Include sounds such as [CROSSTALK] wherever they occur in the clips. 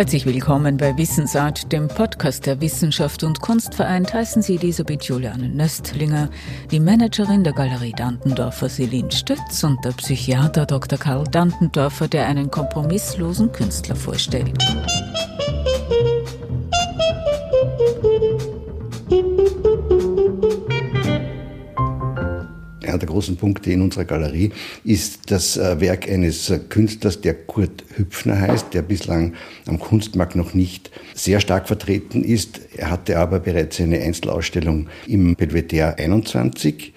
Herzlich willkommen bei Wissensart, dem Podcast der Wissenschaft und Kunst vereint. Heißen Sie Elisabeth Juliane Nöstlinger, die Managerin der Galerie Dantendorfer Selin Stütz und der Psychiater Dr. Karl Dantendorfer, der einen kompromisslosen Künstler vorstellt. Einer der großen Punkte in unserer Galerie ist das äh, Werk eines Künstlers, der Kurt Hüpfner heißt, der bislang am Kunstmarkt noch nicht sehr stark vertreten ist. Er hatte aber bereits eine Einzelausstellung im Belvedere 21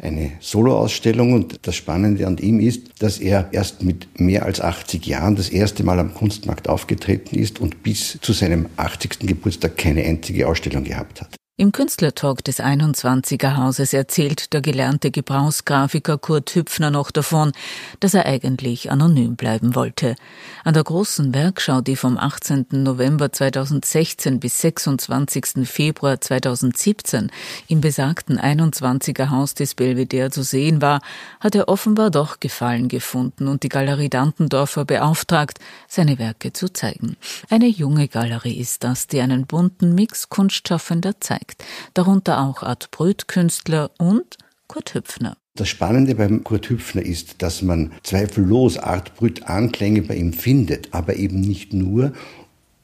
eine Soloausstellung und das Spannende an ihm ist, dass er erst mit mehr als 80 Jahren das erste Mal am Kunstmarkt aufgetreten ist und bis zu seinem 80. Geburtstag keine einzige Ausstellung gehabt hat. Im Künstlertalk des 21er Hauses erzählt der gelernte Gebrauchsgrafiker Kurt Hüpfner noch davon, dass er eigentlich anonym bleiben wollte. An der großen Werkschau, die vom 18. November 2016 bis 26. Februar 2017 im besagten 21er Haus des Belvedere zu sehen war, hat er offenbar doch Gefallen gefunden und die Galerie Dantendorfer beauftragt, seine Werke zu zeigen. Eine junge Galerie ist das, die einen bunten Mix kunstschaffender zeigt zeigt, darunter auch Art Brüt-Künstler und Kurt Hüpfner. Das Spannende beim Kurt Hüpfner ist, dass man zweifellos Art Brüt Anklänge bei ihm findet, aber eben nicht nur.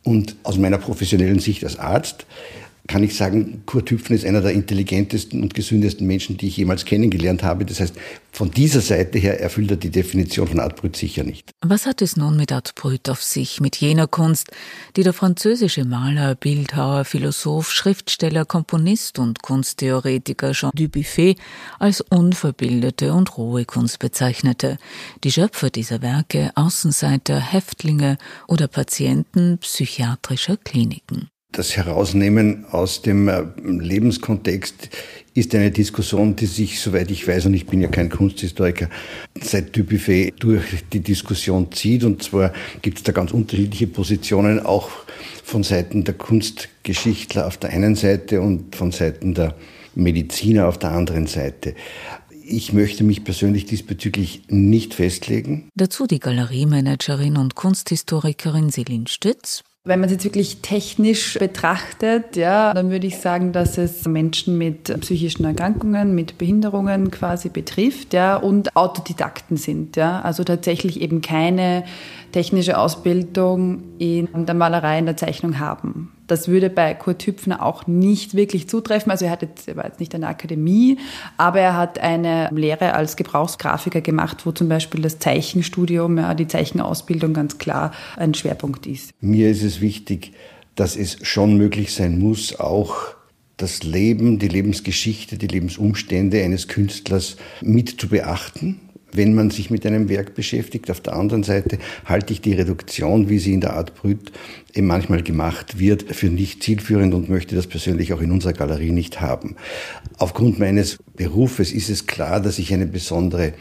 Und aus meiner professionellen Sicht als Arzt kann ich sagen, Kurt Hüpfner ist einer der intelligentesten und gesündesten Menschen, die ich jemals kennengelernt habe. Das heißt, von dieser Seite her erfüllt er die Definition von Art Brut sicher nicht. Was hat es nun mit Art Brut auf sich, mit jener Kunst, die der französische Maler, Bildhauer, Philosoph, Schriftsteller, Komponist und Kunsttheoretiker Jean Dubuffet als unverbildete und rohe Kunst bezeichnete? Die Schöpfer dieser Werke, Außenseiter, Häftlinge oder Patienten psychiatrischer Kliniken. Das Herausnehmen aus dem äh, Lebenskontext ist eine Diskussion, die sich, soweit ich weiß, und ich bin ja kein Kunsthistoriker, seit Dubuffet durch die Diskussion zieht. Und zwar gibt es da ganz unterschiedliche Positionen, auch von Seiten der Kunstgeschichtler auf der einen Seite und von Seiten der Mediziner auf der anderen Seite. Ich möchte mich persönlich diesbezüglich nicht festlegen. Dazu die Galeriemanagerin und Kunsthistorikerin Selin Stütz. Wenn man es jetzt wirklich technisch betrachtet, ja, dann würde ich sagen, dass es Menschen mit psychischen Erkrankungen, mit Behinderungen quasi betrifft, ja, und Autodidakten sind, ja. Also tatsächlich eben keine technische Ausbildung in der Malerei, in der Zeichnung haben. Das würde bei Kurt Hüpfner auch nicht wirklich zutreffen. Also er, hat jetzt, er war jetzt nicht an der Akademie, aber er hat eine Lehre als Gebrauchsgrafiker gemacht, wo zum Beispiel das Zeichenstudium, ja, die Zeichenausbildung ganz klar ein Schwerpunkt ist. Mir ist es wichtig, dass es schon möglich sein muss, auch das Leben, die Lebensgeschichte, die Lebensumstände eines Künstlers mit zu beachten wenn man sich mit einem Werk beschäftigt. Auf der anderen Seite halte ich die Reduktion, wie sie in der Art Brüt eben manchmal gemacht wird, für nicht zielführend und möchte das persönlich auch in unserer Galerie nicht haben. Aufgrund meines Berufes ist es klar, dass ich eine besondere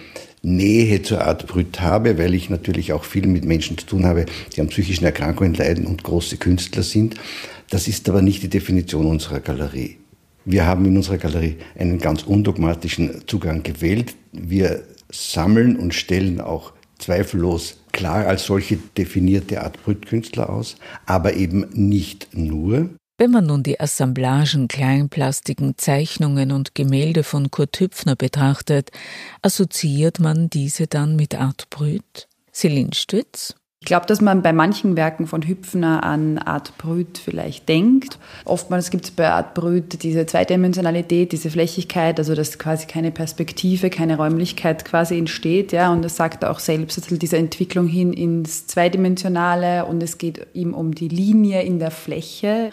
Nähe zur Art Brüt habe, weil ich natürlich auch viel mit Menschen zu tun habe, die an psychischen Erkrankungen leiden und große Künstler sind. Das ist aber nicht die Definition unserer Galerie. Wir haben in unserer Galerie einen ganz undogmatischen Zugang gewählt. Wir sammeln und stellen auch zweifellos klar als solche definierte Art Brütkünstler aus, aber eben nicht nur. Wenn man nun die Assemblagen, kleinplastiken Zeichnungen und Gemälde von Kurt Hüpfner betrachtet, assoziiert man diese dann mit Art Brüt? Celine Stütz? Ich glaube, dass man bei manchen Werken von Hüpfner an Art Brüt vielleicht denkt. Oftmals gibt es bei Art Brüt diese Zweidimensionalität, diese Flächigkeit, also dass quasi keine Perspektive, keine Räumlichkeit quasi entsteht. Ja, und das sagt er auch selbst, also diese Entwicklung hin ins Zweidimensionale und es geht ihm um die Linie in der Fläche.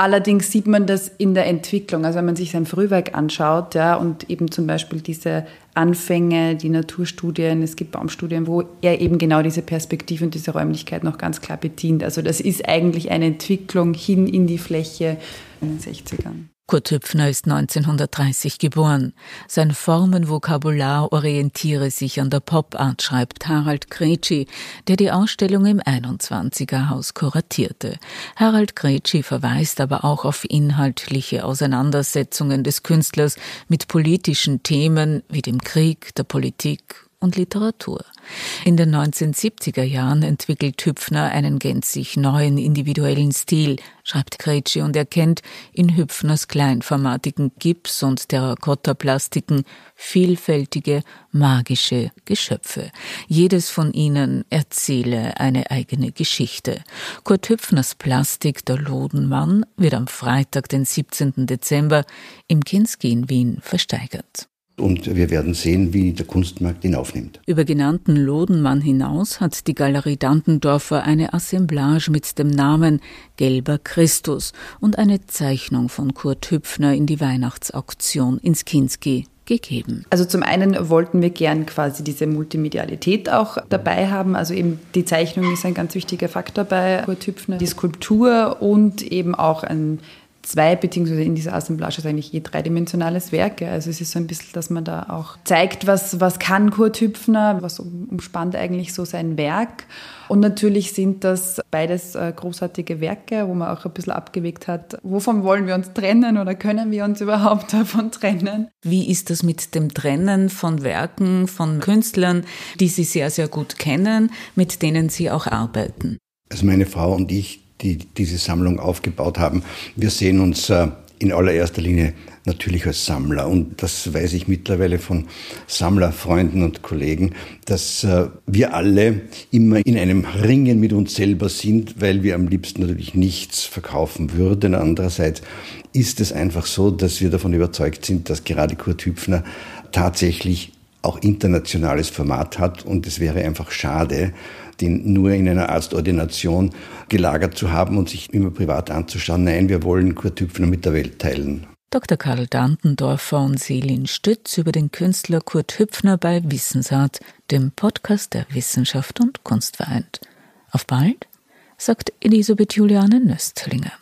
Allerdings sieht man das in der Entwicklung. Also wenn man sich sein Frühwerk anschaut, ja, und eben zum Beispiel diese Anfänge, die Naturstudien, es gibt Baumstudien, wo er eben genau diese Perspektive und diese Räumlichkeit noch ganz klar bedient. Also das ist eigentlich eine Entwicklung hin in die Fläche in den 60ern. Kurt Hüpfner ist 1930 geboren. Sein Formenvokabular orientiere sich an der Pop-Art, schreibt Harald Kretschi, der die Ausstellung im 21er Haus kuratierte. Harald Kretschi verweist aber auch auf inhaltliche Auseinandersetzungen des Künstlers mit politischen Themen wie dem Krieg, der Politik und Literatur. In den 1970er Jahren entwickelt Hüpfner einen gänzlich neuen individuellen Stil, schreibt Kretschi und erkennt in Hüpfners kleinformatigen Gips- und Terrakotta-Plastiken vielfältige, magische Geschöpfe. Jedes von ihnen erzähle eine eigene Geschichte. Kurt Hüpfners Plastik Der Lodenmann wird am Freitag, den 17. Dezember im Kinski in Wien versteigert. Und wir werden sehen, wie der Kunstmarkt ihn aufnimmt. Über genannten Lodenmann hinaus hat die Galerie Dantendorfer eine Assemblage mit dem Namen Gelber Christus und eine Zeichnung von Kurt Hüpfner in die Weihnachtsauktion ins Kinski gegeben. Also zum einen wollten wir gern quasi diese Multimedialität auch dabei haben. Also eben die Zeichnung ist ein ganz wichtiger Faktor bei Kurt Hüpfner, die Skulptur und eben auch ein zwei, beziehungsweise in dieser Assemblage ist eigentlich je dreidimensionales Werk. Also es ist so ein bisschen, dass man da auch zeigt, was, was kann Kurt Hüpfner, was umspannt eigentlich so sein Werk. Und natürlich sind das beides äh, großartige Werke, wo man auch ein bisschen abgewegt hat, wovon wollen wir uns trennen oder können wir uns [LAUGHS] überhaupt davon trennen? Wie ist das mit dem Trennen von Werken, von Künstlern, die Sie sehr, sehr gut kennen, mit denen Sie auch arbeiten? Also meine Frau und ich die diese Sammlung aufgebaut haben. Wir sehen uns äh, in allererster Linie natürlich als Sammler. Und das weiß ich mittlerweile von Sammlerfreunden und Kollegen, dass äh, wir alle immer in einem Ringen mit uns selber sind, weil wir am liebsten natürlich nichts verkaufen würden. Andererseits ist es einfach so, dass wir davon überzeugt sind, dass gerade Kurt Hüpfner tatsächlich auch internationales Format hat und es wäre einfach schade, den nur in einer Arztordination gelagert zu haben und sich immer privat anzuschauen. Nein, wir wollen Kurt Hüpfner mit der Welt teilen. Dr. Karl Dantendorfer und Selin Stütz über den Künstler Kurt Hüpfner bei Wissensart, dem Podcast der Wissenschaft und Kunst vereint. Auf bald, sagt Elisabeth Juliane Nöstlinger.